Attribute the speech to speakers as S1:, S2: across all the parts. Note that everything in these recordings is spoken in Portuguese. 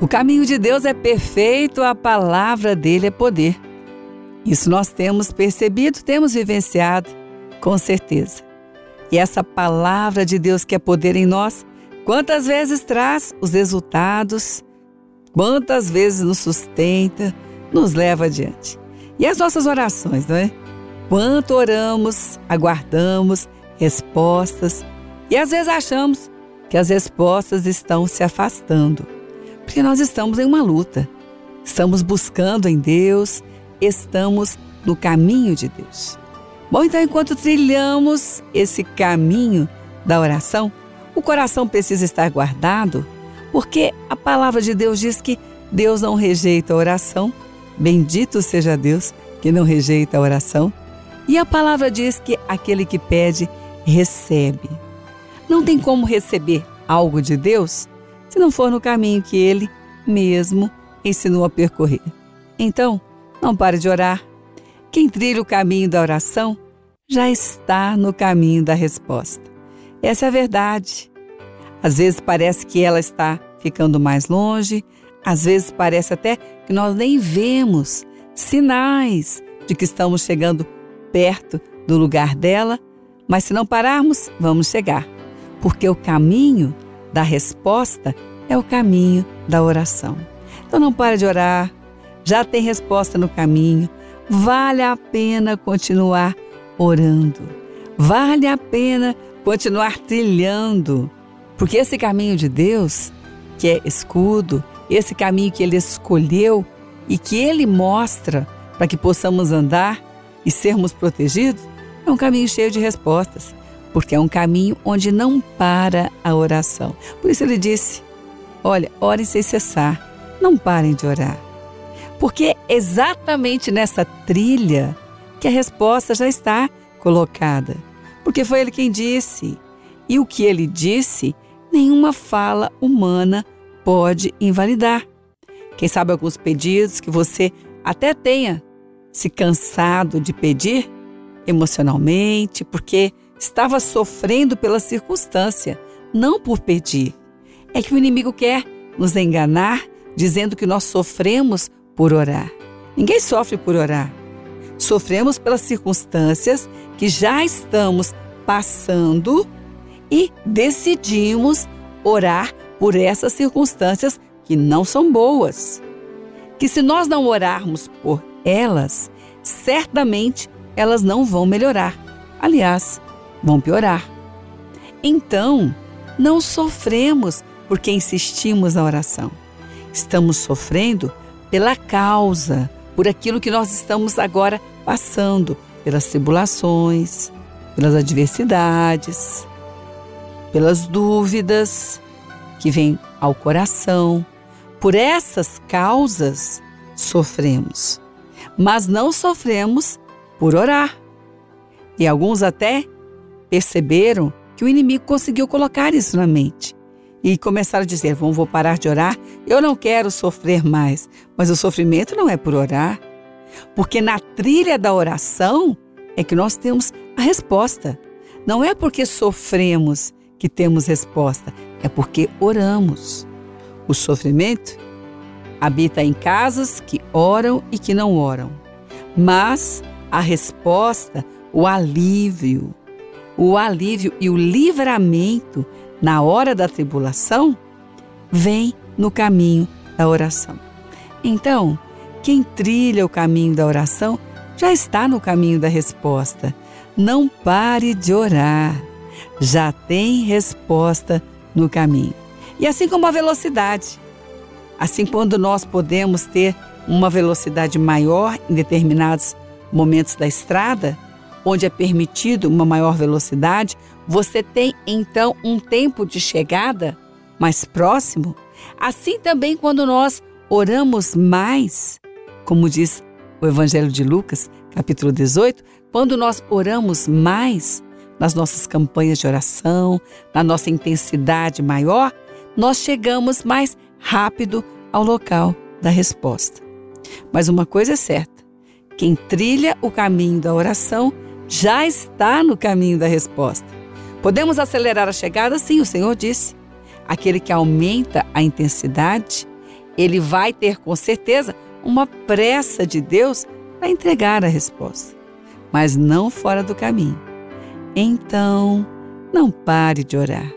S1: O caminho de Deus é perfeito, a palavra dele é poder. Isso nós temos percebido, temos vivenciado, com certeza. E essa palavra de Deus que é poder em nós, quantas vezes traz os resultados, quantas vezes nos sustenta, nos leva adiante. E as nossas orações, não é? Quanto oramos, aguardamos respostas e às vezes achamos que as respostas estão se afastando, porque nós estamos em uma luta, estamos buscando em Deus, estamos no caminho de Deus. Bom, então, enquanto trilhamos esse caminho da oração, o coração precisa estar guardado, porque a palavra de Deus diz que Deus não rejeita a oração. Bendito seja Deus que não rejeita a oração. E a palavra diz que aquele que pede, recebe. Não tem como receber algo de Deus se não for no caminho que ele mesmo ensinou a percorrer. Então, não pare de orar. Quem trilha o caminho da oração já está no caminho da resposta. Essa é a verdade. Às vezes parece que ela está ficando mais longe, às vezes parece até que nós nem vemos sinais de que estamos chegando perto do lugar dela, mas se não pararmos, vamos chegar, porque o caminho da resposta é o caminho da oração. Então não pare de orar, já tem resposta no caminho, vale a pena continuar orando, vale a pena continuar trilhando, porque esse caminho de Deus, que é escudo, esse caminho que Ele escolheu e que Ele mostra para que possamos andar e sermos protegidos, é um caminho cheio de respostas, porque é um caminho onde não para a oração. Por isso ele disse: Olha, orem sem cessar, não parem de orar. Porque é exatamente nessa trilha que a resposta já está colocada. Porque foi ele quem disse. E o que ele disse, nenhuma fala humana pode invalidar. Quem sabe alguns pedidos que você até tenha se cansado de pedir emocionalmente, porque estava sofrendo pela circunstância, não por pedir. É que o inimigo quer nos enganar, dizendo que nós sofremos por orar. Ninguém sofre por orar. Sofremos pelas circunstâncias que já estamos passando e decidimos orar por essas circunstâncias que não são boas. Que se nós não orarmos por elas, certamente elas não vão melhorar. Aliás, vão piorar. Então, não sofremos porque insistimos na oração. Estamos sofrendo pela causa, por aquilo que nós estamos agora passando, pelas tribulações, pelas adversidades, pelas dúvidas que vêm ao coração. Por essas causas sofremos mas não sofremos por orar. E alguns até perceberam que o inimigo conseguiu colocar isso na mente. E começaram a dizer: vou parar de orar, eu não quero sofrer mais. Mas o sofrimento não é por orar, porque na trilha da oração é que nós temos a resposta. Não é porque sofremos que temos resposta, é porque oramos. O sofrimento habita em casas que oram e que não oram. Mas a resposta, o alívio, o alívio e o livramento na hora da tribulação vem no caminho da oração. Então, quem trilha o caminho da oração já está no caminho da resposta. Não pare de orar. Já tem resposta no caminho. E assim como a velocidade. Assim, quando nós podemos ter uma velocidade maior em determinados momentos da estrada, onde é permitido uma maior velocidade, você tem então um tempo de chegada mais próximo. Assim também, quando nós oramos mais, como diz o Evangelho de Lucas, capítulo 18, quando nós oramos mais nas nossas campanhas de oração, na nossa intensidade maior, nós chegamos mais rápido ao local da resposta. Mas uma coisa é certa: quem trilha o caminho da oração já está no caminho da resposta. Podemos acelerar a chegada? Sim, o Senhor disse. Aquele que aumenta a intensidade ele vai ter com certeza uma pressa de Deus para entregar a resposta, mas não fora do caminho. Então, não pare de orar.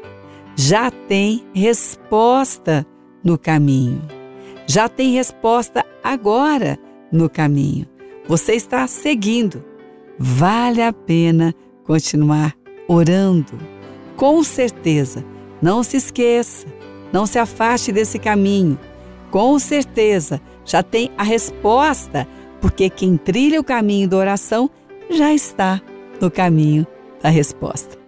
S1: Já tem resposta no caminho. Já tem resposta agora no caminho. Você está seguindo. Vale a pena continuar orando. Com certeza, não se esqueça, não se afaste desse caminho. Com certeza, já tem a resposta, porque quem trilha o caminho da oração já está no caminho da resposta.